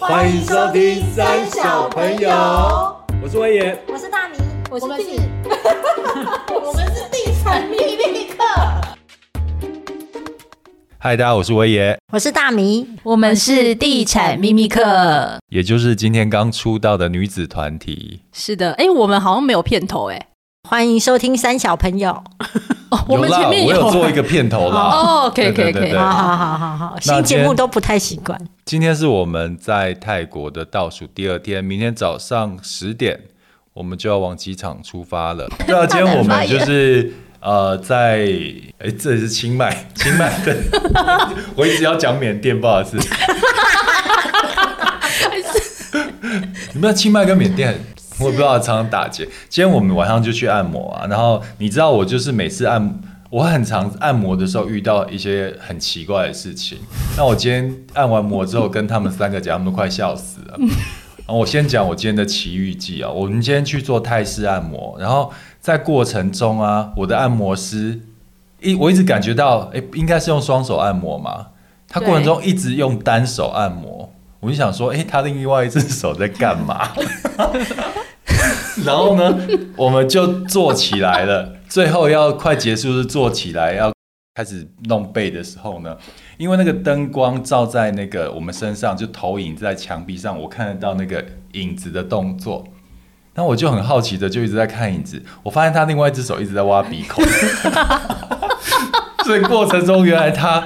欢迎收听《三小朋友》，我是威爷，我是大明，我是地，我们是地产秘密课。嗨，大家，我是威爷，我是大明，我们是地产秘密课。也就是今天刚出道的女子团体。是的，哎，我们好像没有片头，哎，欢迎收听《三小朋友》。哦，我们前面我有做一个片头啦。哦，可以，可以，可以，好好好好好，新节目都不太习惯。今天是我们在泰国的倒数第二天，明天早上十点，我们就要往机场出发了。对啊，今天我们就是呃，在哎，这里是清迈，清迈的，我一直要讲缅甸，不好意思。你们知道清迈跟缅甸？我不知道常常打结。今天我们晚上就去按摩啊，然后你知道我就是每次按，我很常按摩的时候遇到一些很奇怪的事情。那我今天按完摩之后，跟他们三个讲，他们都快笑死了。然后我先讲我今天的奇遇记啊，我们今天去做泰式按摩，然后在过程中啊，我的按摩师一我一直感觉到，哎，应该是用双手按摩嘛，他过程中一直用单手按摩，我就想说，哎，他另外一只手在干嘛？然后呢，我们就坐起来了。最后要快结束是做起来，要开始弄背的时候呢，因为那个灯光照在那个我们身上，就投影在墙壁上，我看得到那个影子的动作。那我就很好奇的就一直在看影子，我发现他另外一只手一直在挖鼻孔。所以过程中原来他。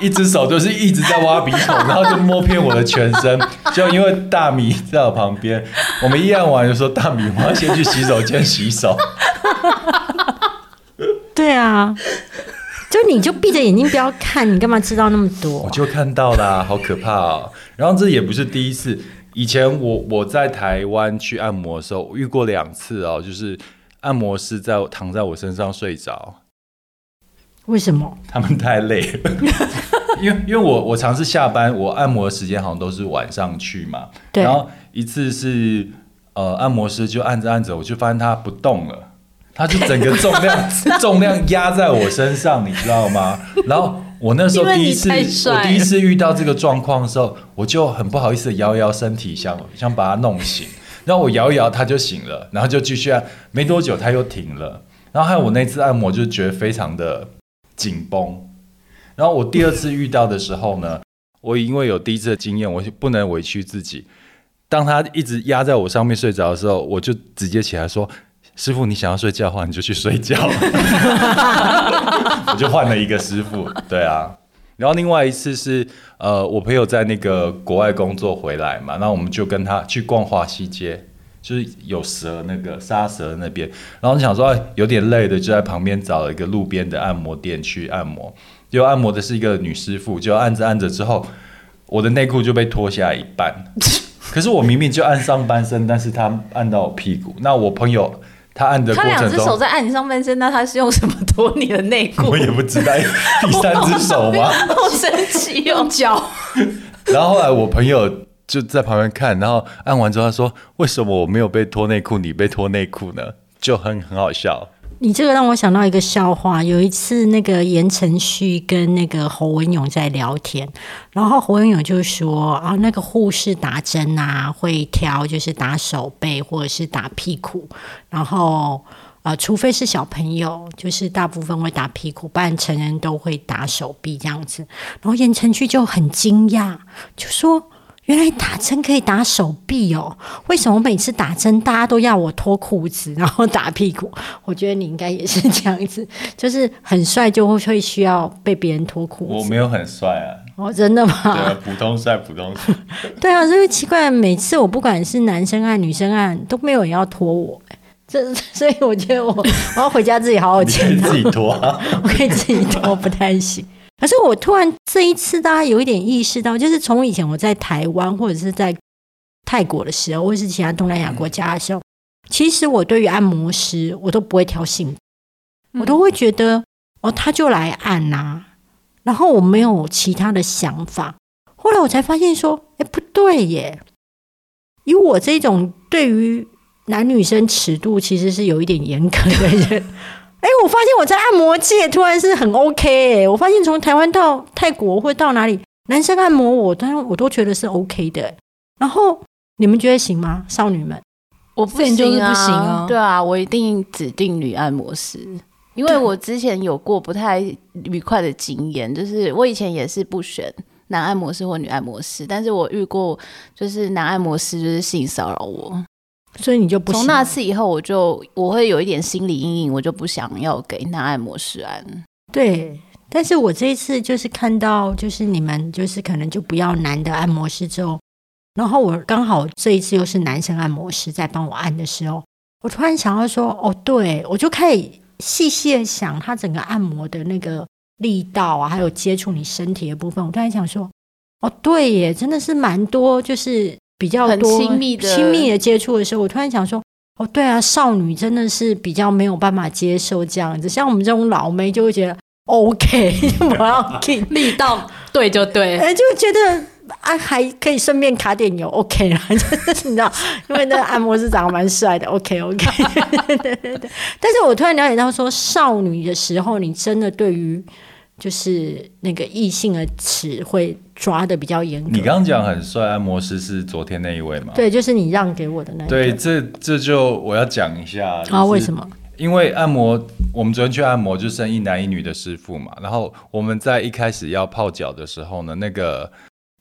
一只手就是一直在挖鼻孔，然后就摸遍我的全身。就因为大米在我旁边，我们一按完就说：“大米，我要先去洗手间洗手。”对啊，就你就闭着眼睛不要看，你干嘛知道那么多？我就看到啦，好可怕哦。然后这也不是第一次，以前我我在台湾去按摩的时候遇过两次哦，就是按摩师在躺在我身上睡着。为什么？他们太累了，因为因为我我尝试下班，我按摩的时间好像都是晚上去嘛。然后一次是呃，按摩师就按着按着，我就发现他不动了，他就整个重量 重量压在我身上，你知道吗？然后我那时候第一次我第一次遇到这个状况的时候，我就很不好意思摇摇身体，想想把他弄醒。然后我摇一摇，他就醒了，然后就继续按。没多久他又停了。然后还有我那次按摩，就觉得非常的。紧绷，然后我第二次遇到的时候呢，我因为有第一次的经验，我就不能委屈自己。当他一直压在我上面睡着的时候，我就直接起来说：“师傅，你想要睡觉的话，你就去睡觉。” 我就换了一个师傅，对啊。然后另外一次是呃，我朋友在那个国外工作回来嘛，那我们就跟他去逛华西街。就是有蛇那个沙蛇那边，然后想说有点累的，就在旁边找了一个路边的按摩店去按摩。结果按摩的是一个女师傅，就按着按着之后，我的内裤就被脱下一半。可是我明明就按上半身，但是她按到我屁股。那我朋友他按的过程中，他两只手在按你上半身，那他是用什么脱你的内裤？我也不知道，第三只手吗？好神奇，用脚。然后后来我朋友。就在旁边看，然后按完之后他说：“为什么我没有被脱内裤，你被脱内裤呢？”就很很好笑。你这个让我想到一个笑话。有一次，那个言承旭跟那个侯文勇在聊天，然后侯文勇就说：“啊，那个护士打针啊，会挑就是打手背或者是打屁股，然后啊，除非是小朋友，就是大部分会打屁股，不然成人都会打手臂这样子。”然后言承旭就很惊讶，就说。原来打针可以打手臂哦？为什么每次打针大家都要我脱裤子，然后打屁股？我觉得你应该也是这样子，就是很帅就会会需要被别人脱裤子。我没有很帅啊！哦，真的吗？对，普通帅，普通帅。对啊，所以奇怪，每次我不管是男生按女生按，都没有人要脱我。这所以我觉得我我要回家自己好好剪。自己脱，我可以自己脱，不太行。可是我突然这一次，大家有一点意识到，就是从以前我在台湾或者是在泰国的时候，或者是其他东南亚国家的时候，其实我对于按摩师，我都不会挑性，我都会觉得哦，他就来按呐，然后我没有其他的想法。后来我才发现说，哎，不对耶，以我这种对于男女生尺度其实是有一点严格的人。哎，我发现我在按摩界突然是很 OK 哎！我发现从台湾到泰国或到哪里，男生按摩我，当然我都觉得是 OK 的。然后你们觉得行吗，少女们？我不行啊对啊，我一定指定女按摩师，因为我之前有过不太愉快的经验，就是我以前也是不选男按摩师或女按摩师，但是我遇过就是男按摩师就是性骚扰我，所以你就不从那次以后我就我会有一点心理阴影，我就不想要给男按摩师按。对。但是我这一次就是看到，就是你们就是可能就不要男的按摩师之后，然后我刚好这一次又是男生按摩师在帮我按的时候，我突然想到说，哦，对我就开始细细的想他整个按摩的那个力道啊，还有接触你身体的部分，我突然想说，哦，对耶，真的是蛮多，就是比较多亲密的亲密的接触的时候，我突然想说。哦，对啊，少女真的是比较没有办法接受这样子，像我们这种老妹就会觉得 OK，我要进，力道对就对，哎，就觉得啊还可以顺便卡点油 OK 啦，就是你知道，因为那个按摩师长得蛮帅的 OK OK，对对对。但是我突然了解到说，少女的时候，你真的对于就是那个异性的词会抓的比较严格。你刚刚讲很帅，按摩师是昨天那一位吗？对，就是你让给我的那一位。对，这这就我要讲一下啊，为什么？因为按摩，我们昨天去按摩就剩一男一女的师傅嘛。然后我们在一开始要泡脚的时候呢，那个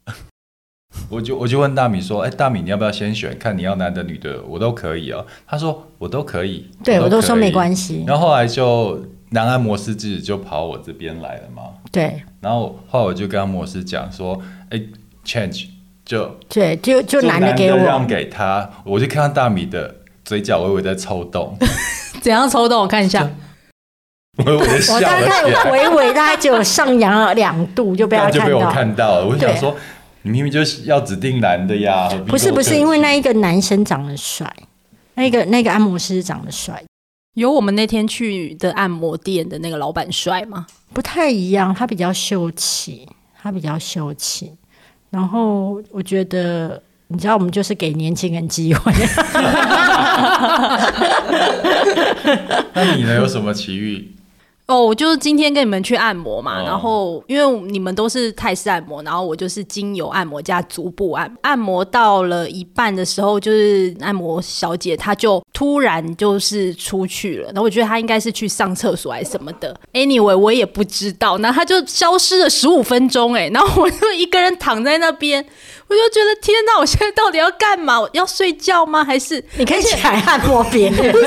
我就我就问大米说：“哎，大米你要不要先选？看你要男的女的，我都可以哦。”他说：“我都可以。”对我都说没关系。系。然后后来就男按摩师自己就跑我这边来了嘛。对然后后来我就跟按摩师讲说：“哎，change 就对，就就就男的给我让我，给他。”我就看到大米的嘴角微微在抽动，怎样抽动？我看一下，微微的笑我大。概微微大概只有上扬了两度就被他就被我看到。了，我想对说，你明明就是要指定男的呀，不是不是，因为那一个男生长得帅，那个那个按摩师长得帅，有我们那天去的按摩店的那个老板帅吗？不太一样，他比较秀气，他比较秀气。然后我觉得，你知道，我们就是给年轻人机会。那你呢？有什么奇遇？哦，我就是今天跟你们去按摩嘛，哦然后因为你们都是泰式按摩，然后我就是精油按摩加足部按。按摩到了一半的时候，就是按摩小姐她就突然就是出去了，然后我觉得她应该是去上厕所还是什么的。Anyway，我也不知道，然后她就消失了十五分钟，哎，然后我就一个人躺在那边，我就觉得天哪，我现在到底要干嘛？我要睡觉吗？还是你可以起来按摩别人，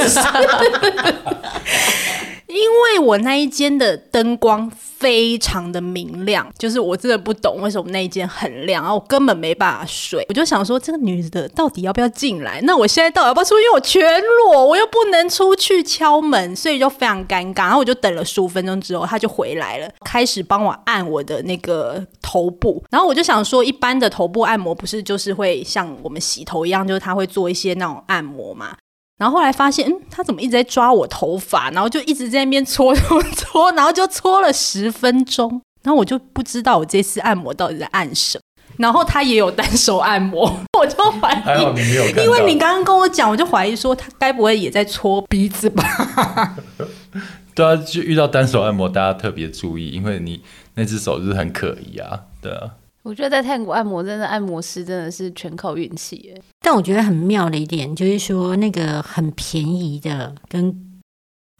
因为我那一间的灯光非常的明亮，就是我真的不懂为什么那一间很亮，然后我根本没办法睡。我就想说，这个女的到底要不要进来？那我现在到底要不要出去？因为我全裸，我又不能出去敲门，所以就非常尴尬。然后我就等了十五分钟之后，她就回来了，开始帮我按我的那个头部。然后我就想说，一般的头部按摩不是就是会像我们洗头一样，就是他会做一些那种按摩嘛。然后后来发现，嗯，他怎么一直在抓我头发，然后就一直在那边搓搓 搓，然后就搓了十分钟，然后我就不知道我这次按摩到底在按什么。然后他也有单手按摩，我就怀疑，因为你刚刚跟我讲，我就怀疑说他该不会也在搓鼻子吧？对啊，就遇到单手按摩，大家特别注意，因为你那只手就是很可疑啊，对啊。我觉得在泰国按摩，真的按摩师真的是全靠运气耶。但我觉得很妙的一点就是说，那个很便宜的跟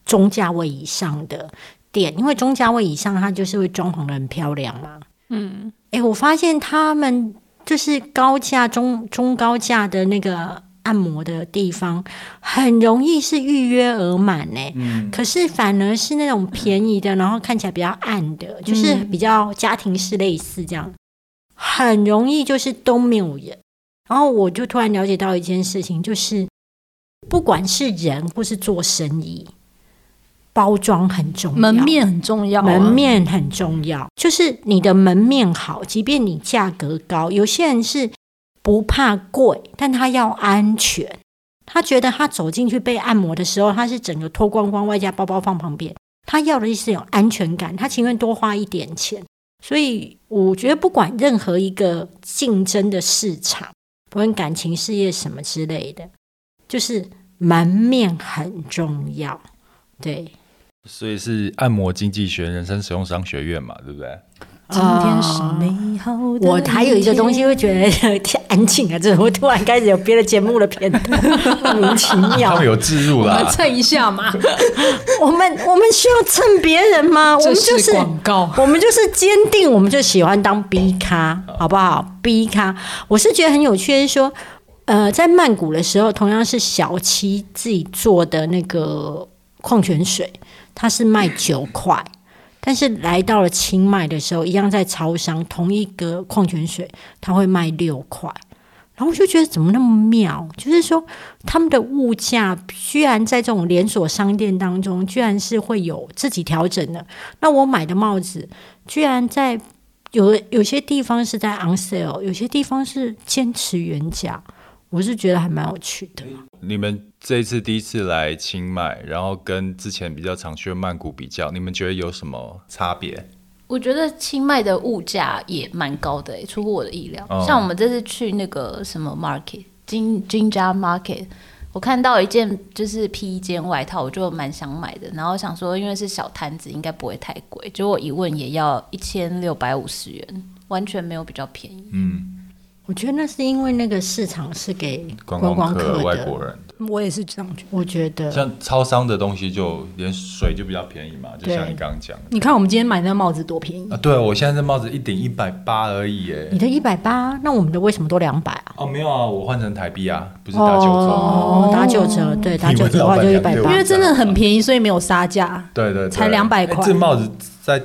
中价位以上的店，因为中价位以上它就是会装潢的很漂亮嘛。嗯，哎，我发现他们就是高价、中中高价的那个按摩的地方，很容易是预约额满呢。嗯，可是反而是那种便宜的，然后看起来比较暗的，就是比较家庭式类似这样，很容易就是都没有人。然后我就突然了解到一件事情，就是不管是人或是做生意，包装很重要，门面很重要、啊，门面很重要，就是你的门面好，即便你价格高，有些人是不怕贵，但他要安全。他觉得他走进去被按摩的时候，他是整个脱光光，外加包包放旁边，他要的是有安全感，他情愿多花一点钱。所以我觉得，不管任何一个竞争的市场，不论感情事业什么之类的，就是门面很重要。对，所以是按摩经济学人生使用商学院嘛，对不对？今天是美好的我还有一个东西会觉得太安静啊，这我突然开始有别的节目的片段，莫名其他妙们。有置入 我们啦。蹭一下嘛，我们我们需要蹭别人吗？我们就是广告我们就是坚定，我们就喜欢当 B 咖，好不好？B 咖，我是觉得很有趣，是说，呃，在曼谷的时候，同样是小七自己做的那个矿泉水，它是卖九块。但是来到了清迈的时候，一样在超商，同一个矿泉水，它会卖六块。然后我就觉得怎么那么妙，就是说他们的物价居然在这种连锁商店当中，居然是会有自己调整的。那我买的帽子，居然在有有些地方是在 on sale，有些地方是坚持原价，我是觉得还蛮有趣的。你们这一次第一次来清迈，然后跟之前比较常去的曼谷比较，你们觉得有什么差别？我觉得清迈的物价也蛮高的、欸，出乎我的意料。哦像我们这次去那个什么 market 金金家 market，我看到一件就是披肩外套，我就蛮想买的。然后想说，因为是小摊子，应该不会太贵。结果一问也要一千六百五十元，完全没有比较便宜。嗯，我觉得那是因为那个市场是给观光光客、外国人的，我也是这样觉得。我觉得像超商的东西就连水就比较便宜嘛，就像你刚刚讲的你看我们今天买那帽子多便宜，啊。对，我现在这帽子一顶一百八而已耶你。的一百八，那我们的为什么都两百啊？哦，没有啊，我换成台币啊，不是打九折？哦，打九折，对，打九折的话就一百八。因为真的很便宜，所以没有杀价。对对对，才200哎块这帽子在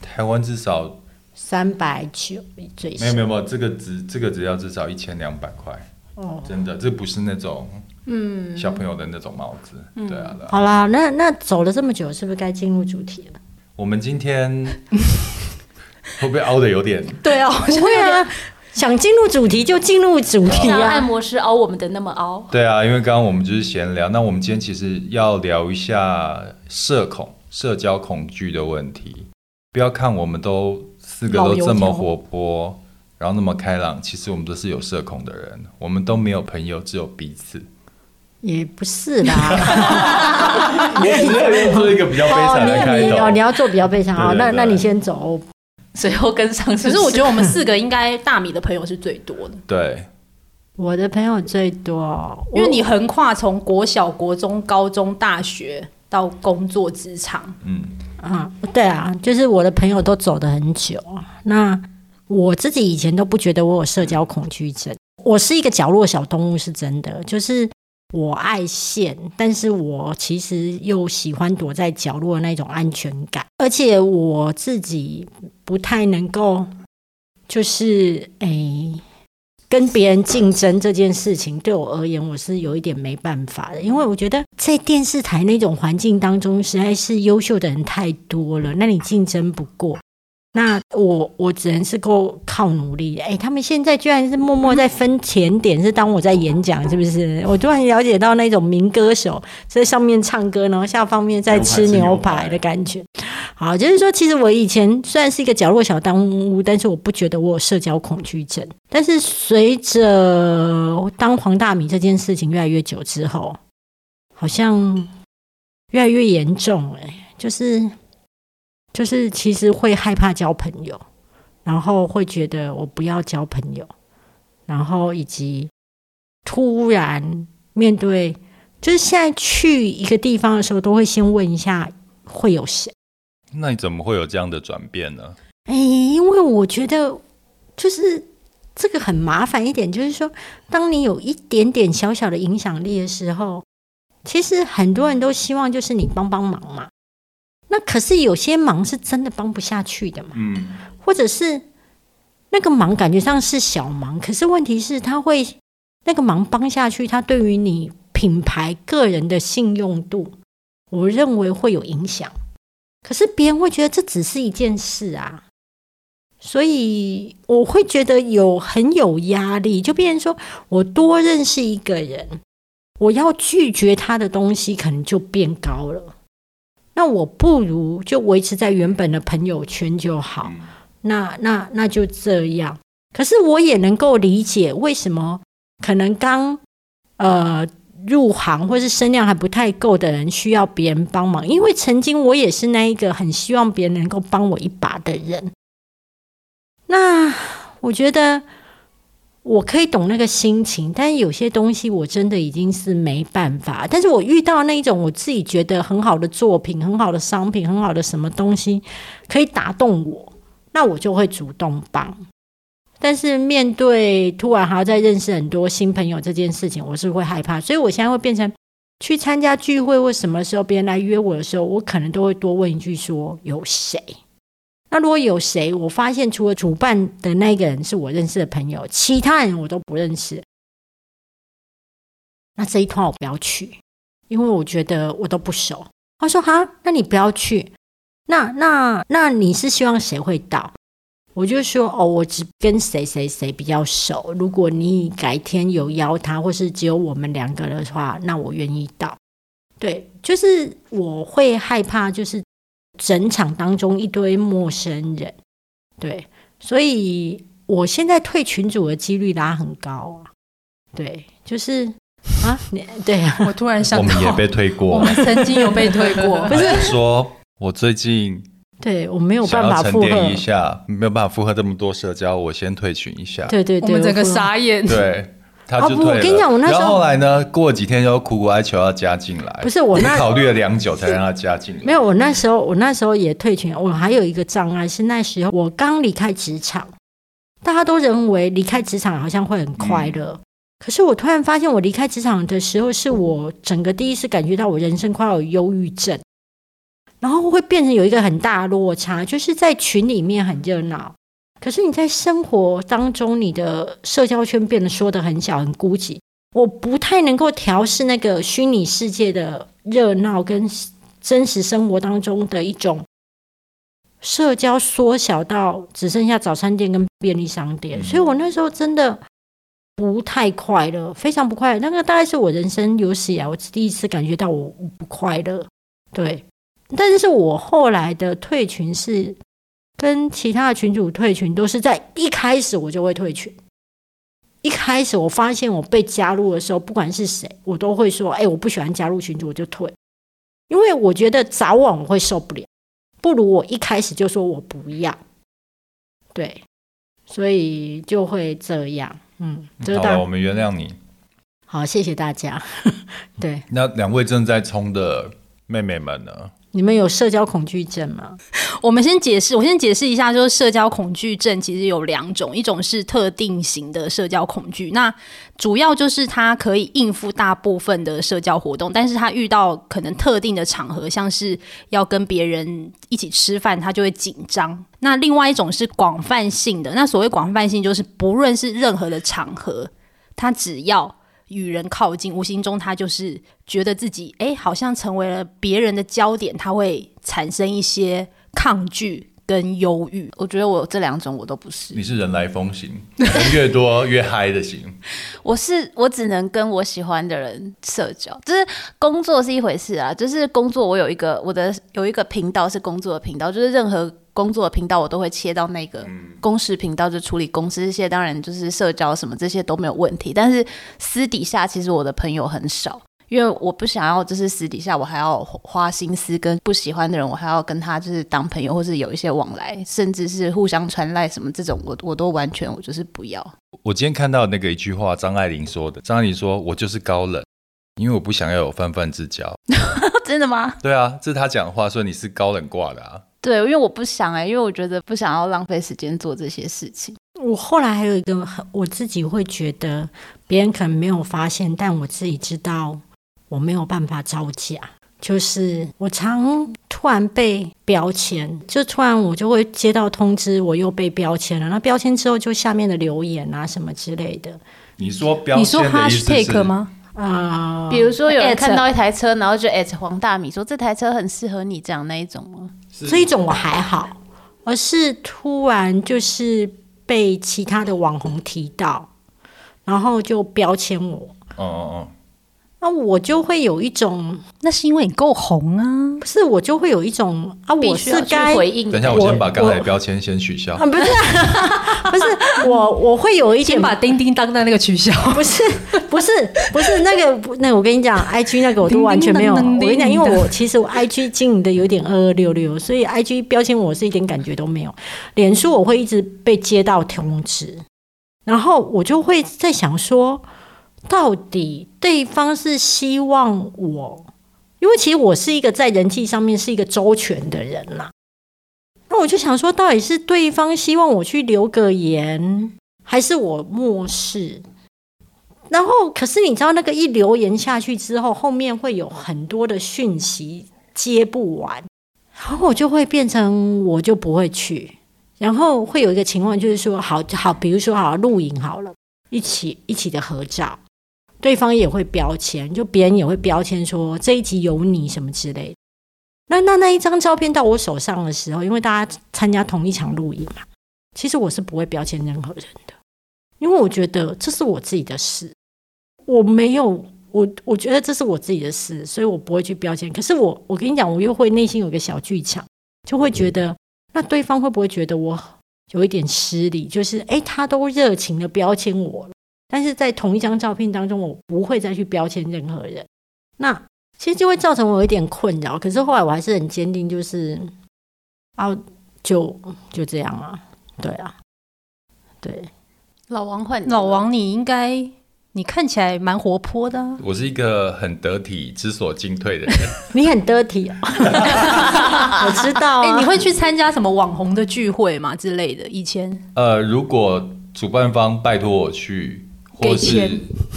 台湾至少三百九最少没有没有没有，这个只这个只要至少一千两百块，哦。真的，这不是那种嗯小朋友的那种帽子。对啊，对啊。好啦，那那走了这么久，是不是该进入主题了？我们今天 会不会凹的有点？对啊，不 会啊，想进入主题就进入主题啊 按啊。摩师凹我们的那么凹，对啊，因为刚刚我们就是闲聊，那我们今天其实要聊一下社恐、社交恐惧的问题。不要看我们都四个都这么活泼，然后那么开朗，其实我们都是有社恐的人，我们都没有朋友，只有彼此。也不是啦，你只有做一个比较悲哦，惨的开你你哦，你。要做比较悲伤好，对对对那那你先走。随后跟上可是我觉得我们四个应该大米的朋友是最多的，对，我的朋友最多，因为你横跨从国小、国中、高中、大学到工作职场，嗯，啊，对啊，就是我的朋友都走得很久。那我自己以前都不觉得我有社交恐惧症，我是一个角落小动物，是真的。就是我爱现，但是我其实又喜欢躲在角落的那种安全感，而且我自己不太能够，就是诶。跟别人竞争这件事情，对我而言，我是有一点没办法的，因为我觉得在电视台那种环境当中，实在是优秀的人太多了，那你竞争不过。那我我只能是够靠努力。哎，他们现在居然是默默在分甜点，是当我在演讲，是不是？我突然了解到那种民歌手在上面唱歌，然后下方面在吃牛排的感觉。好，就是说，其实我以前虽然是一个角落小当屋，但是我不觉得我有社交恐惧症。但是随着当黄大米这件事情越来越久之后，好像越来越严重、哎，就是就是其实会害怕交朋友，然后会觉得我不要交朋友，然后以及突然面对，就是现在去一个地方的时候，都会先问一下会有谁。那你怎么会有这样的转变呢？哎，因为我觉得就是这个很麻烦一点，就是说，当你有一点点小小的影响力的时候，其实很多人都希望就是你帮帮忙嘛。那可是有些忙是真的帮不下去的嘛，嗯，或者是那个忙感觉上是小忙，可是问题是他会那个忙帮下去，他对于你品牌个人的信用度，我认为会有影响。可是别人会觉得这只是一件事啊，所以我会觉得有很有压力。就变成说我多认识一个人，我要拒绝他的东西可能就变高了。那我不如就维持在原本的朋友圈就好。那那那就这样。可是我也能够理解为什么可能刚呃入行或是声量还不太够的人需要别人帮忙，因为曾经我也是那一个很希望别人能够帮我一把的人。那我觉得我可以懂那个心情，但是有些东西我真的已经是没办法。但是我遇到那一种我自己觉得很好的作品、很好的商品、很好的什么东西可以打动我，那我就会主动帮。但是面对突然还要再认识很多新朋友这件事情，我是会害怕，所以我现在会变成去参加聚会或什么时候别人来约我的时候，我可能都会多问一句说有谁。那如果有谁，我发现除了主办的那个人是我认识的朋友，其他人我都不认识，那这一团我不要去，因为我觉得我都不熟。他说：“哈，那你不要去。那那那你是希望谁会到？”我就说：“哦，我只跟谁谁谁比较熟。如果你改天有邀他，或是只有我们两个的话，那我愿意到。对，就是我会害怕，就是。”整场当中一堆陌生人，对，所以我现在退群组的几率拉很高啊。对，就是啊，你对啊，我突然想，我们也被退过，我们曾经有被退过，不是说我最近对我没有办法沉淀一下，没有办法负荷这么多社交，我先退群一下。对对对，我们整个傻眼。对。他就退了。我跟你讲，我那时候，然后后来呢？过几天又苦苦哀求要加进来。不是我那考虑了良久才让他加进来。没有，我那时候我那时候也退群。我还有一个障碍是那时候我刚离开职场，大家都认为离开职场好像会很快乐。可是我突然发现，我离开职场的时候，是我整个第一次感觉到我人生快要有忧郁症，然后会变成有一个很大的落差，就是在群里面很热闹。可是你在生活当中，你的社交圈变得缩得很小、很孤寂。我不太能够调试那个虚拟世界的热闹跟真实生活当中的一种社交缩小到只剩下早餐店跟便利商店。所以我那时候真的不太快乐，非常不快乐。那个大概是我人生有史以来我第一次感觉到我不快乐。对，但是我后来的退群是。跟其他的群主退群都是在一开始我就会退群。一开始我发现我被加入的时候，不管是谁，我都会说：“哎，我不喜欢加入群主，我就退。”因为我觉得早晚我会受不了，不如我一开始就说我不要。对，所以就会这样。嗯，好，我们原谅你。好，谢谢大家。对，那两位正在冲的妹妹们呢？你们有社交恐惧症吗？我们先解释，我先解释一下，就是社交恐惧症其实有两种，一种是特定型的社交恐惧，那主要就是他可以应付大部分的社交活动，但是他遇到可能特定的场合，像是要跟别人一起吃饭，他就会紧张。那另外一种是广泛性的，那所谓广泛性就是不论是任何的场合，他只要。与人靠近，无形中他就是觉得自己哎，好像成为了别人的焦点，他会产生一些抗拒跟忧郁。我觉得我这两种我都不是。你是人来疯型，人越多越嗨的型。我是我只能跟我喜欢的人社交，就是工作是一回事啊，就是工作我有一个我的有一个频道是工作的频道，就是任何。工作的频道我都会切到那个公司频道，就处理公司这些，当然就是社交什么这些都没有问题。但是私底下其实我的朋友很少，因为我不想要就是私底下我还要花心思跟不喜欢的人，我还要跟他就是当朋友，或是有一些往来，甚至是互相传赖什么这种，我我都完全我就是不要。我今天看到那个一句话，张爱玲说的，张爱玲说：“我就是高冷，因为我不想要有泛泛之交。”真的吗？对啊，这是他讲的话，说你是高冷挂的啊。对，因为我不想哎，因为我觉得不想要浪费时间做这些事情。我后来还有一个，我自己会觉得别人可能没有发现，但我自己知道我没有办法招架，就是我常突然被标签，就突然我就会接到通知，我又被标签了。那标签之后，就下面的留言啊什么之类的。你说标签？你说 hashtag 吗？啊，比如说有人看到一台车，然后就 at 黄大米说这台车很适合你，这样那一种吗？这一种我还好，而是突然就是被其他的网红提到，然后就标签我。哦哦哦，那我就会有一种，那是因为你够红啊。不是我就会有一种啊，我是该回应。等一下，我先把刚才的标签先取消啊，。不是不是我我会有一点先把叮叮当当那个取消。不是不是不是那个不那我跟你讲，IG 那个我都完全没有。我叮叮当当跟你讲，因为我其实我 IG 经营的有点二二六六，所以 IG 标签我是一点感觉都没有。脸书我会一直被接到通知，然后我就会在想说，到底对方是希望我，因为其实我是一个在人际上面是一个周全的人啦。那我就想说，到底是对方希望我去留个言，还是我漠视？然后，可是你知道，那个一留言下去之后，后面会有很多的讯息接不完，然后我就会变成我就不会去，然后会有一个情况就是说，好好，比如说好录影好了，一起一起的合照，对方也会标签，就别人也会标签说这一集有你什么之类的。那那那一张照片到我手上的时候，因为大家参加同一场录影嘛，其实我是不会标签任何人的，因为我觉得这是我自己的事，我没有我我觉得这是我自己的事，所以我不会去标签。可是我我跟你讲，我又会内心有个小剧场，就会觉得那对方会不会觉得我有一点失礼？就是诶，他都热情的标签我了，但是在同一张照片当中，我不会再去标签任何人。那其实就会造成我有一点困扰。可是后来我还是很坚定，就是啊，就就这样啊，对啊，对。老王换老王，你应该你看起来蛮活泼的、啊，我是一个很得体、知所进退的人。你很 dirty 啊，我知道哎、啊。你会去参加什么网红的聚会吗之类的？以前呃，如果主办方拜托我去，或是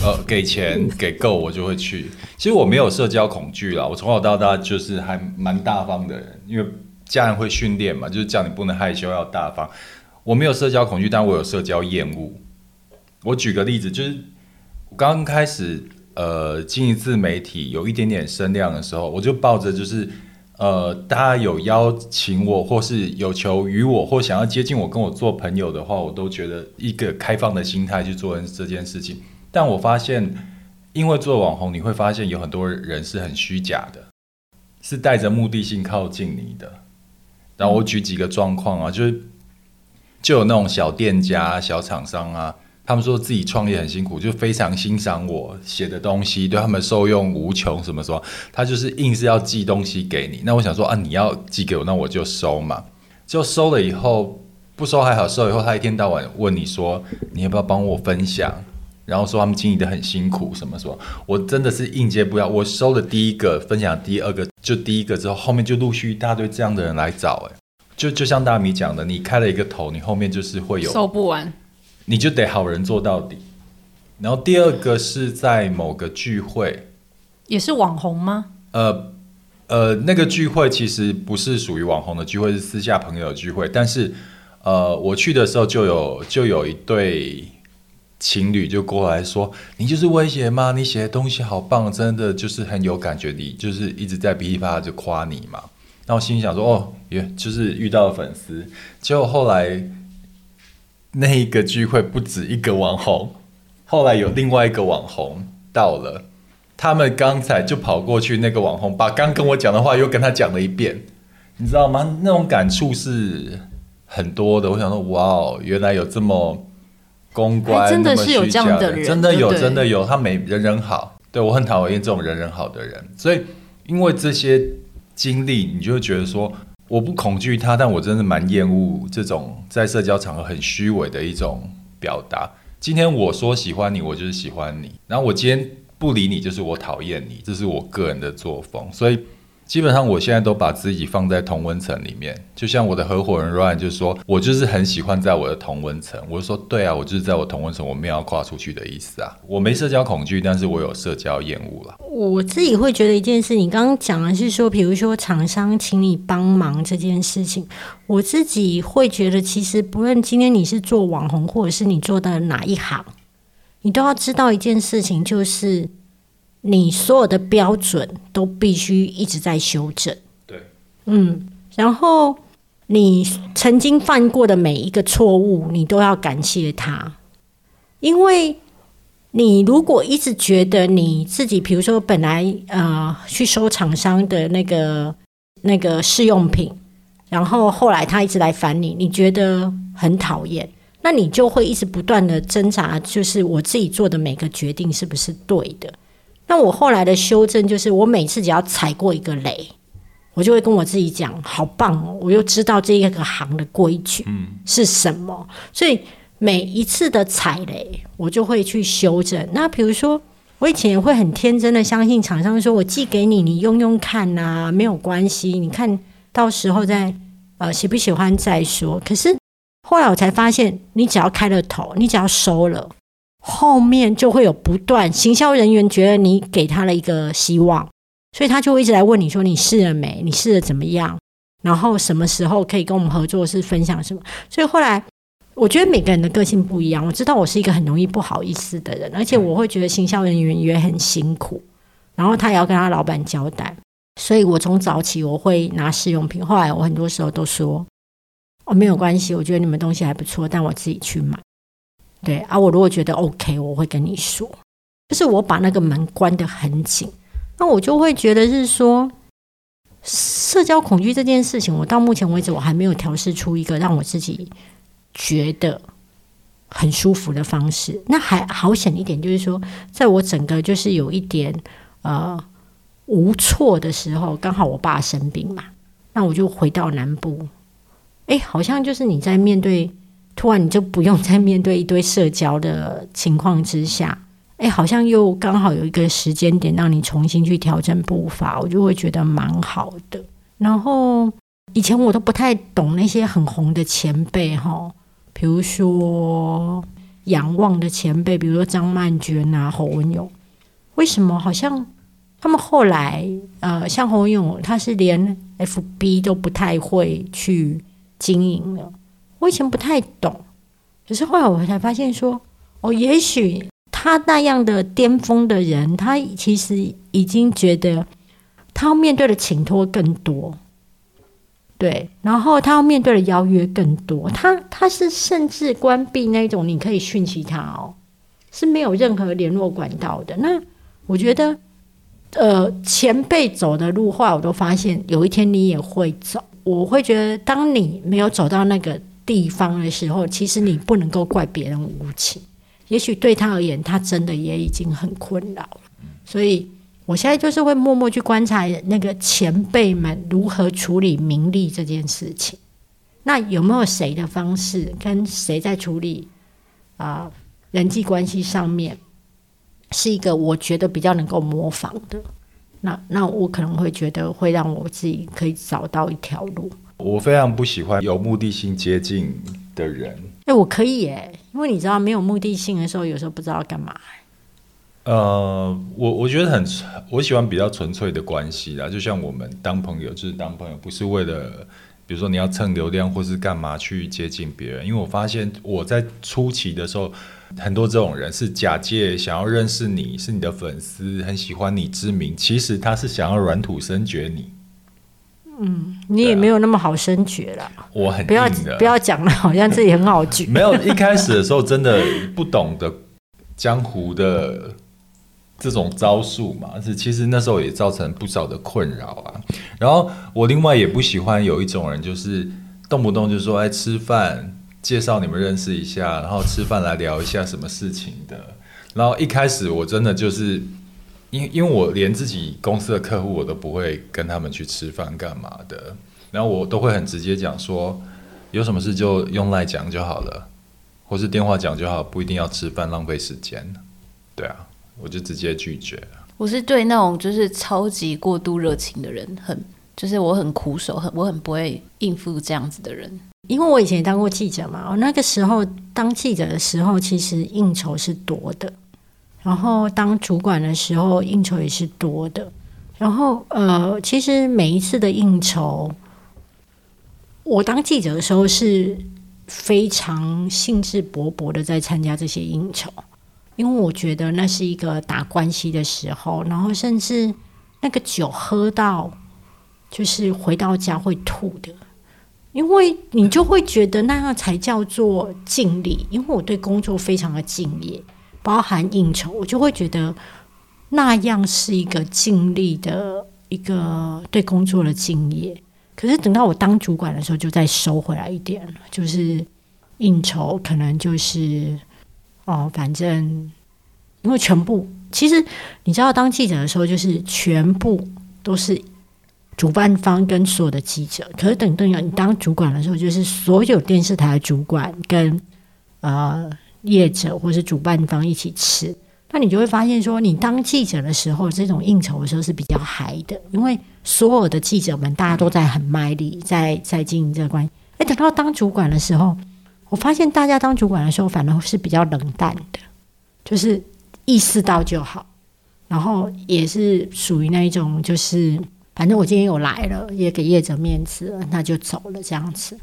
呃给钱 给够，我就会去。其实我没有社交恐惧啦，我从小到大就是还蛮大方的人，因为家人会训练嘛，就是叫你不能害羞，要大方。我没有社交恐惧，但我有社交厌恶。我举个例子，就是我刚开始呃经营自媒体有一点点声量的时候，我就抱着就是呃大家有邀请我，或是有求于我，或想要接近我跟我做朋友的话，我都觉得一个开放的心态去做这件事情。但我发现，因为做网红，你会发现有很多人是很虚假的，是带着目的性靠近你的。然后我举几个状况啊，就是就有那种小店家、小厂商啊，他们说自己创业很辛苦，就非常欣赏我写的东西，对他们受用无穷，什么什么，他就是硬是要寄东西给你。那我想说啊，你要寄给我，那我就收嘛。就收了以后，不收还好，收以后他一天到晚问你说，你要不要帮我分享？然后说他们经营的很辛苦，什么什么，我真的是应接不了。我收了第一个，分享第二个，就第一个之后，后面就陆续一大堆这样的人来找、哎，就就像大米讲的，你开了一个头，你后面就是会有收不完。你就得好人做到底。然后第二个是在某个聚会，也是网红吗？呃呃，那个聚会其实不是属于网红的聚会，是私下朋友的聚会。但是呃，我去的时候就有就有一对情侣就过来说：“你就是威胁吗？你写的东西好棒，真的就是很有感觉，你就是一直在噼里啪啦就夸你嘛。”那我心里想说：“哦，也就是遇到了粉丝。”结果后来那一个聚会不止一个网红，后来有另外一个网红到了，他们刚才就跑过去，那个网红把刚跟我讲的话又跟他讲了一遍，你知道吗？那种感触是很多的。我想说，哇哦，原来有这么公关，真的那么是有这样虚假的人真的有，真的有，他每人人好。对我很讨厌这种人人好的人，所以因为这些经历，你就会觉得说，我不恐惧他，但我真的蛮厌恶这种在社交场合很虚伪的一种表达。今天我说喜欢你，我就是喜欢你；然后我今天不理你，就是我讨厌你，这是我个人的作风。所以基本上我现在都把自己放在同温层里面，就像我的合伙人 Ryan 就说，我就是很喜欢在我的同温层。我就说，对啊，我就是在我同温层，我没有要跨出去的意思啊。我没社交恐惧，但是我有社交厌恶了。我自己会觉得一件事，你刚刚讲的是说，比如说厂商请你帮忙这件事情，我自己会觉得，其实不论今天你是做网红，或者是你做的哪一行，你都要知道一件事情，就是你所有的标准都必须一直在修正。对，嗯，然后你曾经犯过的每一个错误，你都要感谢他，因为你如果一直觉得你自己，比如说本来呃去收厂商的那个那个试用品，然后后来他一直来烦你，你觉得很讨厌，那你就会一直不断的挣扎，就是我自己做的每个决定是不是对的？那我后来的修正就是，我每次只要踩过一个雷，我就会跟我自己讲，好棒哦，我又知道这一个行的规矩是什么，所以。每一次的踩雷，我就会去修正。那比如说，我以前也会很天真的相信厂商说，我寄给你，你用用看呐，没有关系。你看到时候再呃喜不喜欢再说。可是后来我才发现，你只要开了头，你只要收了，后面就会有不断行销人员觉得你给他了一个希望，所以他就会一直来问你说你试了没？你试的怎么样？然后什么时候可以跟我们合作？是分享什么？所以后来。我觉得每个人的个性不一样。我知道我是一个很容易不好意思的人，而且我会觉得行销人员也很辛苦，然后他也要跟他老板交代。所以我从早起我会拿试用品，后来我很多时候都说哦没有关系，我觉得你们东西还不错，但我自己去买。对啊，我如果觉得 OK，我会跟你说，就是我把那个门关得很紧。那我就会觉得是说，社交恐惧这件事情，我到目前为止我还没有调试出一个让我自己。觉得很舒服的方式，那还好险一点，就是说，在我整个就是有一点呃无措的时候，刚好我爸生病嘛，那我就回到南部，哎，好像就是你在面对突然你就不用再面对一堆社交的情况之下，哎，好像又刚好有一个时间点让你重新去调整步伐，我就会觉得蛮好的。然后以前我都不太懂那些很红的前辈哈。比如说仰望的前辈，比如说张曼娟啊、侯文勇，为什么好像他们后来呃，像侯文勇，他是连 FB 都不太会去经营了。我以前不太懂，可是后来我才发现说，哦，也许他那样的巅峰的人，他其实已经觉得他要面对的请托更多。对，然后他要面对的邀约更多，他他是甚至关闭那种你可以讯息他哦，是没有任何联络管道的。那我觉得，呃，前辈走的路，后来我都发现，有一天你也会走。我会觉得，当你没有走到那个地方的时候，其实你不能够怪别人无情，也许对他而言，他真的也已经很困扰了，所以。我现在就是会默默去观察那个前辈们如何处理名利这件事情。那有没有谁的方式跟谁在处理啊人际关系上面是一个我觉得比较能够模仿的？那那我可能会觉得会让我自己可以找到一条路。我非常不喜欢有目的性接近的人。哎，我可以耶，因为你知道没有目的性的时候，有时候不知道干嘛。呃，我我觉得很，我喜欢比较纯粹的关系啦，就像我们当朋友就是当朋友，不是为了，比如说你要蹭流量或是干嘛去接近别人。因为我发现我在初期的时候，很多这种人是假借想要认识你，是你的粉丝，很喜欢你之名，其实他是想要软土生掘你。嗯，你也没有那么好生觉了。我很不要不要讲了，好像自己很好掘。没有一开始的时候真的不懂得江湖的。这种招数嘛，是其实那时候也造成不少的困扰啊。然后我另外也不喜欢有一种人，就是动不动就说哎吃饭，介绍你们认识一下，然后吃饭来聊一下什么事情的。然后一开始我真的就是，因因为我连自己公司的客户我都不会跟他们去吃饭干嘛的，然后我都会很直接讲说，有什么事就用赖讲就好了，或是电话讲就好，不一定要吃饭浪费时间。对啊。我就直接拒绝了。我是对那种就是超级过度热情的人，很就是我很苦手，很我很不会应付这样子的人。因为我以前也当过记者嘛，我那个时候当记者的时候，其实应酬是多的；然后当主管的时候，应酬也是多的。然后呃，其实每一次的应酬，我当记者的时候是非常兴致勃勃的在参加这些应酬。因为我觉得那是一个打关系的时候，然后甚至那个酒喝到，就是回到家会吐的，因为你就会觉得那样才叫做尽力。因为我对工作非常的敬业，包含应酬，我就会觉得那样是一个尽力的一个对工作的敬业。可是等到我当主管的时候，就再收回来一点，就是应酬可能就是哦，反正因为全部其实你知道，当记者的时候，就是全部都是。主办方跟所有的记者，可是等等你当主管的时候，就是所有电视台主管跟呃业者或是主办方一起吃，那你就会发现说，你当记者的时候，这种应酬的时候是比较嗨的，因为所有的记者们大家都在很卖力，在在经营这个关系。哎，等到当主管的时候，我发现大家当主管的时候反而是比较冷淡的，就是意识到就好，然后也是属于那一种就是。反正我今天有来了，也给业者面子了，那就走了这样子。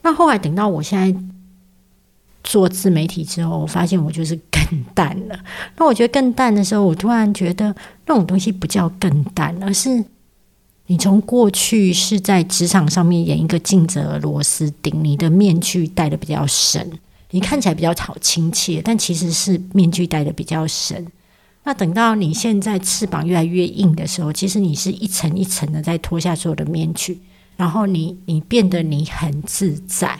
那后来等到我现在做自媒体之后，我发现我就是更淡了。那我觉得更淡的时候，我突然觉得那种东西不叫更淡，而是你从过去是在职场上面演一个尽责螺丝钉，你的面具戴的比较深，你看起来比较好亲切，但其实是面具戴的比较深。那等到你现在翅膀越来越硬的时候，其实你是一层一层的在脱下所有的面具，然后你你变得你很自在，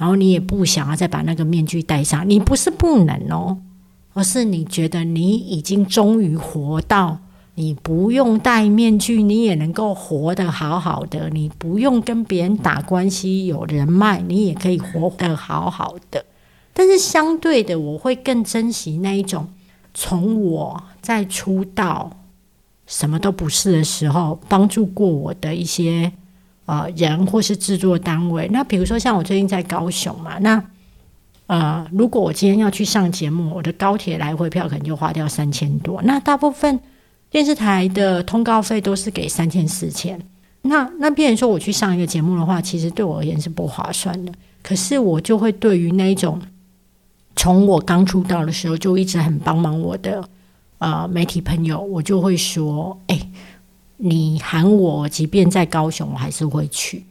然后你也不想要再把那个面具戴上。你不是不能哦，而是你觉得你已经终于活到你不用戴面具，你也能够活得好好的，你不用跟别人打关系，有人脉，你也可以活得好好的。但是相对的，我会更珍惜那一种。从我在出道什么都不是的时候，帮助过我的一些呃人或是制作单位。那比如说像我最近在高雄嘛，那呃如果我今天要去上节目，我的高铁来回票可能就花掉三千多。那大部分电视台的通告费都是给三千四千。那那别人说我去上一个节目的话，其实对我而言是不划算的。可是我就会对于那一种。从我刚出道的时候就一直很帮忙我的呃媒体朋友，我就会说：“哎，你喊我，即便在高雄，我还是会去。”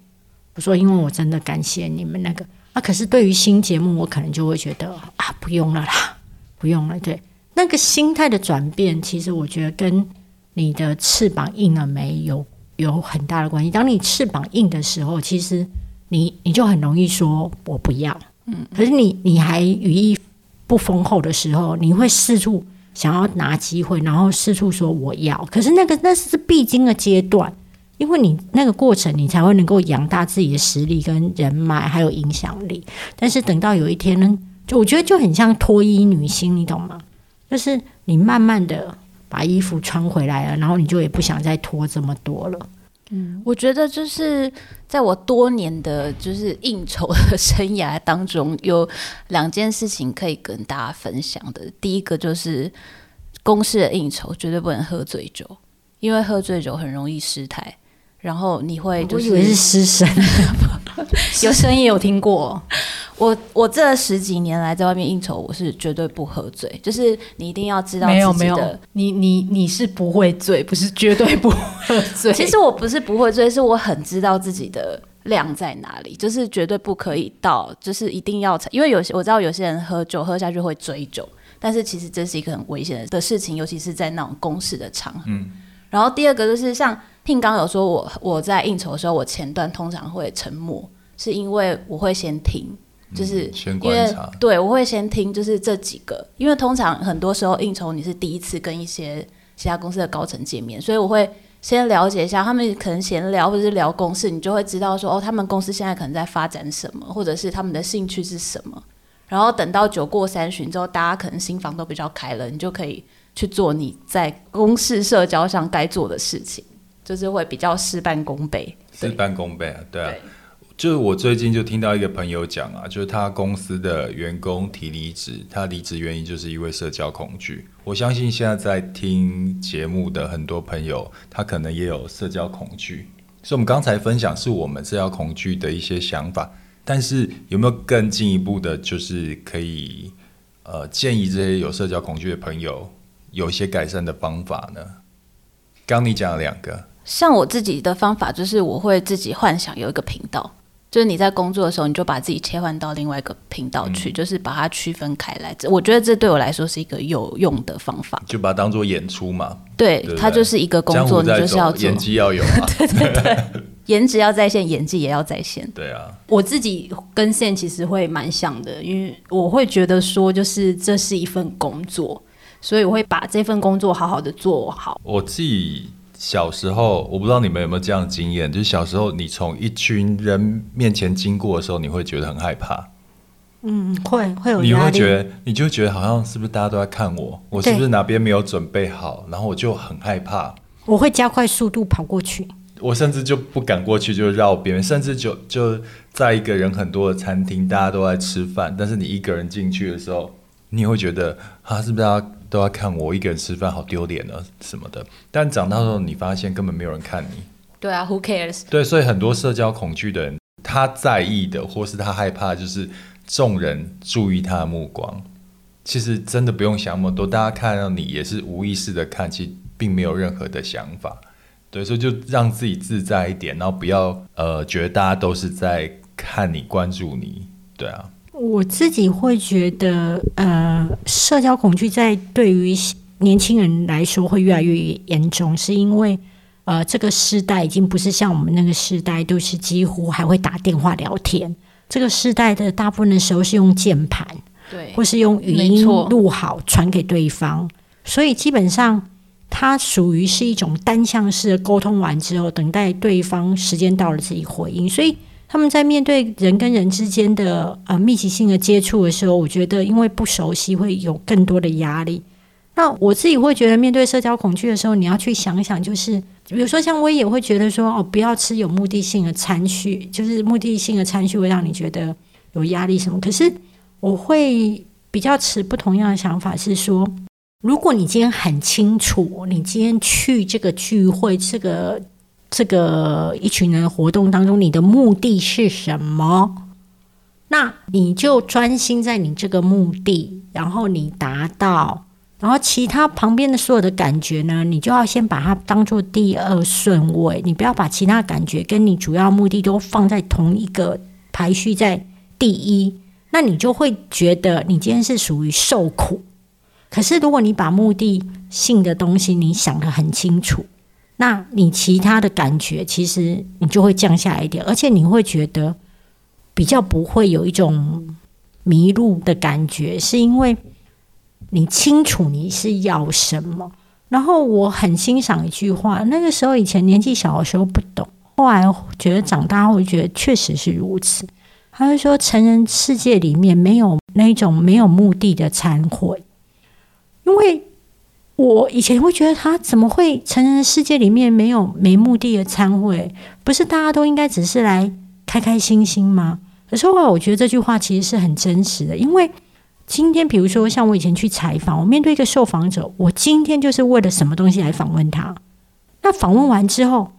我说：“因为我真的感谢你们那个。”啊，可是对于新节目，我可能就会觉得啊，不用了啦，不用了。对，那个心态的转变，其实我觉得跟你的翅膀硬了没有有很大的关系。当你翅膀硬的时候，其实你你就很容易说“我不要”。嗯，可是你你还羽翼不丰厚的时候，你会四处想要拿机会，然后四处说我要。可是那个那是必经的阶段，因为你那个过程，你才会能够养大自己的实力跟人脉，还有影响力。但是等到有一天呢，就我觉得就很像脱衣女星，你懂吗？就是你慢慢的把衣服穿回来了，然后你就也不想再脱这么多了。嗯，我觉得就是在我多年的就是应酬的生涯当中，有两件事情可以跟大家分享的。第一个就是公司的应酬绝对不能喝醉酒，因为喝醉酒很容易失态，然后你会就以为是失神，有声音有听过。我我这十几年来在外面应酬，我是绝对不喝醉。就是你一定要知道，没有没有，你你你是不会醉，不是绝对不喝醉。其实我不是不会醉，是我很知道自己的量在哪里，就是绝对不可以到，就是一定要。因为有些我知道有些人喝酒喝下去会追酒，但是其实这是一个很危险的的事情，尤其是在那种公事的场合。嗯。然后第二个就是像聘刚有说，我我在应酬的时候，我前段通常会沉默，是因为我会先听。就是因为对我会先听，就是这几个，因为通常很多时候应酬你是第一次跟一些其他公司的高层见面，所以我会先了解一下他们可能闲聊或者是聊公事，你就会知道说哦，他们公司现在可能在发展什么，或者是他们的兴趣是什么。然后等到酒过三巡之后，大家可能心房都比较开了，你就可以去做你在公事社交上该做的事情，就是会比较事半功倍。事半功倍啊，对啊。就是我最近就听到一个朋友讲啊，就是他公司的员工提离职，他离职原因就是因为社交恐惧。我相信现在在听节目的很多朋友，他可能也有社交恐惧。所以，我们刚才分享是我们社交恐惧的一些想法，但是有没有更进一步的，就是可以呃建议这些有社交恐惧的朋友有一些改善的方法呢？刚你讲了两个，像我自己的方法就是我会自己幻想有一个频道。就是你在工作的时候，你就把自己切换到另外一个频道嗯去，就是把它区分开来。这我觉得这对我来说是一个有用的方法。就把它当做演出嘛，对，对对它就是一个工作，你就是要做演，技要有啊，颜值要在线，演技也要在线。对啊，我自己跟线其实会蛮像的，因为我会觉得说，就是这是一份工作，所以我会把这份工作好好的做好。我自己小时候，我不知道你们有没有这样的经验，就是小时候你从一群人面前经过的时候，你会觉得很害怕，嗯，会会有你。会觉得，你就觉得好像是不是大家都在看我，我是不是哪边没有准备好，然后我就很害怕。我会加快速度跑过去。我甚至就不敢过去，就绕边，甚至就就在一个人很多的餐厅，大家都在吃饭，但是你一个人进去的时候，你也会觉得啊，是不是大家都要看我我一个人吃饭，好丢脸啊什么的。但长大后，你发现根本没有人看你。对啊，Who cares？对，所以很多社交恐惧的人，他在意的或是他害怕，就是众人注意他的目光。其实真的不用想那么多，大家看到你也是无意识的看，其实并没有任何的想法。对，所以就让自己自在一点，然后不要呃觉得大家都是在看你、关注你。对啊，我自己会觉得，呃，社交恐惧在对于年轻人来说会越来越严重，是因为呃，这个时代已经不是像我们那个时代，都是几乎还会打电话聊天。这个时代的大部分的时候是用键盘，对或是用语音录好传给对方，所以基本上它属于是一种单向式的沟通完之后，等待对方时间到了自己回应。所以他们在面对人跟人之间的呃密集性的接触的时候，我觉得因为不熟悉会有更多的压力。那我自己会觉得，面对社交恐惧的时候，你要去想想，就是比如说像我也会觉得说，哦，不要吃有目的性的餐序，就是目的性的餐序会让你觉得有压力什么。可是我会比较持不同样的想法，是说，如果你今天很清楚，你今天去这个聚会、这个这个一群人的活动当中，你的目的是什么，那你就专心在你这个目的，然后你达到，然后其他旁边的所有的感觉呢，你就要先把它当做第二顺位，你不要把其他感觉跟你主要目的都放在同一个排序在第一。那你就会觉得你今天是属于受苦。可是如果你把目的性的东西你想得很清楚，那你其他的感觉其实你就会降下来一点，而且你会觉得比较不会有一种迷路的感觉，是因为你清楚你是要什么。然后我很欣赏一句话，那个时候以前年纪小的时候不懂，后来觉得长大后觉得确实是如此。他就说，成人世界里面没有那种没有目的的忏悔，因为我以前会觉得他怎么会成人世界里面没有没目的的参会？不是大家都应该只是来开开心心吗？可是后来我觉得这句话其实是很真实的，因为今天比如说像我以前去采访，我面对一个受访者，我今天就是为了什么东西来访问他？那访问完之后。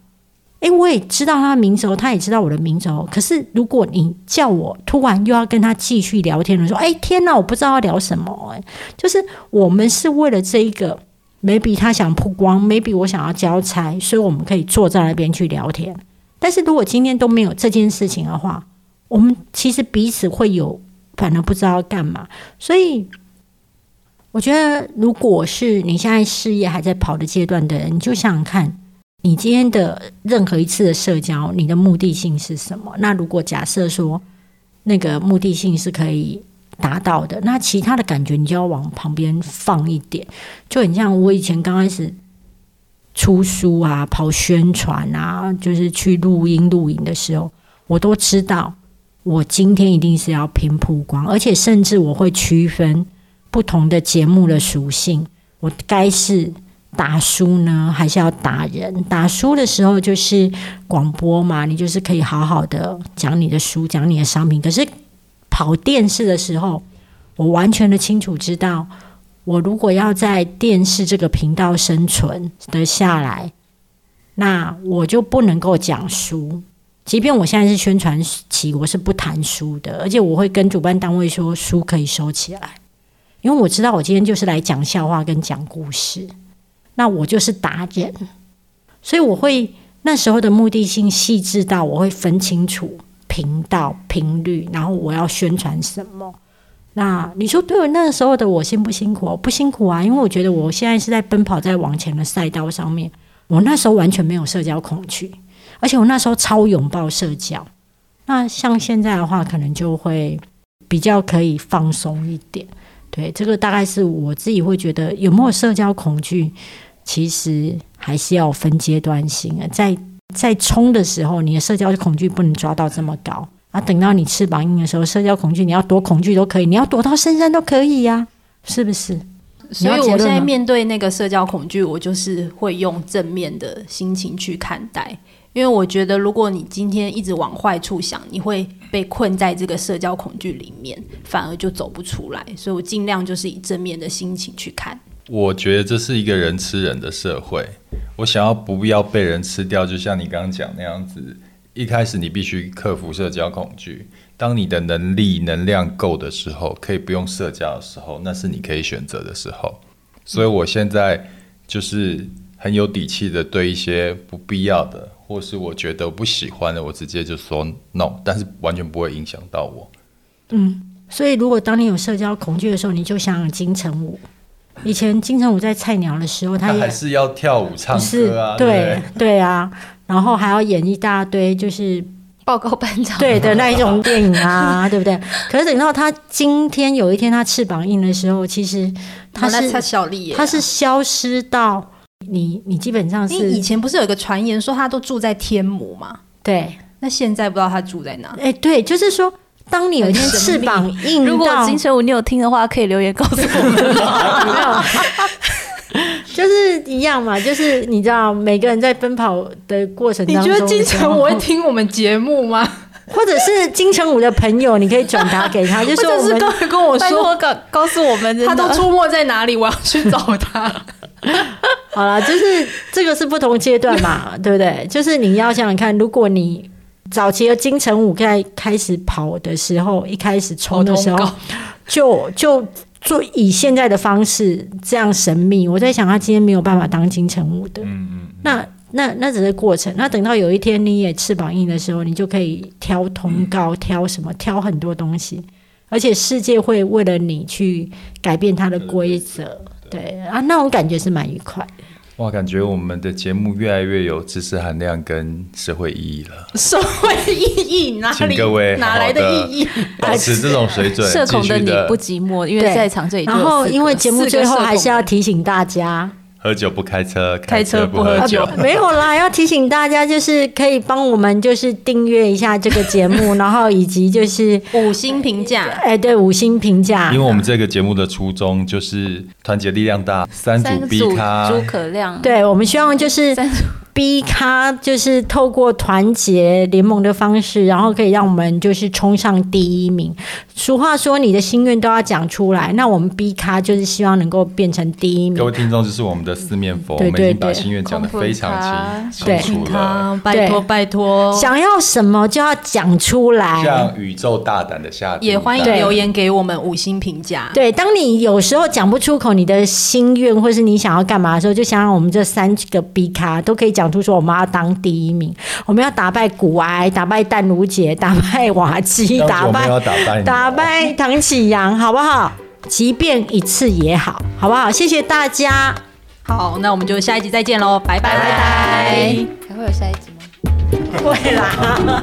诶，我也知道他的名字哦，他也知道我的名字哦。可是如果你叫我突然又要跟他继续聊天的时候，诶，天哪，我不知道要聊什么。诶，就是我们是为了这一个，maybe 他想曝光，maybe 我想要交差，所以我们可以坐在那边去聊天。但是如果今天都没有这件事情的话，我们其实彼此会有反而不知道要干嘛。所以我觉得，如果是你现在事业还在跑的阶段的人，你就想想看。你今天的任何一次的社交，你的目的性是什么？那如果假设说那个目的性是可以达到的，那其他的感觉你就要往旁边放一点。就很像我以前刚开始出书啊、跑宣传啊，就是去录音录影的时候，我都知道我今天一定是要拼曝光，而且甚至我会区分不同的节目的属性，我该是。打书呢，还是要打人？打书的时候就是广播嘛，你就是可以好好的讲你的书，讲你的商品。可是跑电视的时候，我完全的清楚知道，我如果要在电视这个频道生存的下来，那我就不能够讲书。即便我现在是宣传期，我是不谈书的，而且我会跟主办单位说，书可以收起来，因为我知道我今天就是来讲笑话跟讲故事。那我就是达人，所以我会那时候的目的性细致到我会分清楚频道频率，然后我要宣传什么。那你说对我那个时候的我辛不辛苦？不辛苦啊，因为我觉得我现在是在奔跑在往前的赛道上面，我那时候完全没有社交恐惧，而且我那时候超拥抱社交。那像现在的话，可能就会比较可以放松一点。对，这个大概是我自己会觉得有没有社交恐惧，其实还是要分阶段性的。在在冲的时候，你的社交恐惧不能抓到这么高。啊，等到你翅膀硬的时候，社交恐惧你要躲恐惧都可以，你要躲到深山都可以呀，是不是？所以我现在面对那个社交恐惧，我就是会用正面的心情去看待，因为我觉得如果你今天一直往坏处想，你会被困在这个社交恐惧里面，反而就走不出来。所以我尽量就是以正面的心情去看。我觉得这是一个人吃人的社会，我想要不要被人吃掉，就像你刚刚讲那样子。一开始你必须克服社交恐惧。当你的能力、能量够的时候，可以不用社交的时候，那是你可以选择的时候。所以我现在就是很有底气的，对一些不必要的，或是我觉得不喜欢的，我直接就说 no，但是完全不会影响到我。嗯，所以如果当你有社交恐惧的时候，你就想想金城武。以前金城武在菜鸟的时候，他还是要跳舞唱歌啊，对对啊。然后还要演一大堆，就是报告班长对的那一种电影啊，对不对？可是等到他今天有一天他翅膀硬的时候，其实他是他是消失到你你基本上是以前不是有一个传言说他都住在天母吗？对，那现在不知道他住在哪？哎，对，就是说当你有一天翅膀硬，如果金城武你有听的话，可以留言告诉我们。就是一样嘛，就是你知道，每个人在奔跑的过程当中，你觉得金城武会听我们节目吗？或者是金城武的朋友，你可以转达给他，就是我们刚才跟我说，告告诉我们他都出没在哪里，我要去找他。好了，就是这个是不同阶段嘛，对不对？就是你要想想看，如果你早期的金城武在开始跑的时候，一开始冲的时候，就就。做以现在的方式这样神秘，我在想他今天没有办法当金城武的。嗯嗯。那那那只是过程。那等到有一天你也翅膀硬的时候，你就可以挑通告，挑什么，挑很多东西，而且世界会为了你去改变它的规则。对啊，那种感觉是蛮愉快的。哇，感觉我们的节目越来越有知识含量跟社会意义了。社会意义哪里？各位哪来的意义？保持这种水准。社恐的你不寂寞，因为在场这里。然后，因为节目最后还是要提醒大家。喝酒不开车，开车不喝酒。没有啦，要提醒大家，就是可以帮我们就是订阅一下这个节目，然后以及就是五星评价。哎，对，五星评价。因为我们这个节目的初衷就是团结力量大，三组 B 咖，诸葛亮。对，我们希望就是。逼咖就是透过团结联盟的方式，然后可以让我们就是冲上第一名。俗话说，你的心愿都要讲出来。那我们逼咖就是希望能够变成第一名。各位听众，就是我们的四面佛，我们已经把心愿讲的非常清清楚了。拜托拜托，想要什么就要讲出来。像宇宙大胆的下，也欢迎留言给我们五星评价。对，当你有时候讲不出口你的心愿，或是你想要干嘛的时候，就想想我们这三个逼咖都可以讲。讲出说我们要当第一名，我们要打败古埃，打败淡如姐，打败瓦基，打败打败唐启阳，好不好？即便一次也好，好不好？谢谢大家。好，那我们就下一集再见喽，拜拜拜拜。还会有下一集吗？会啦。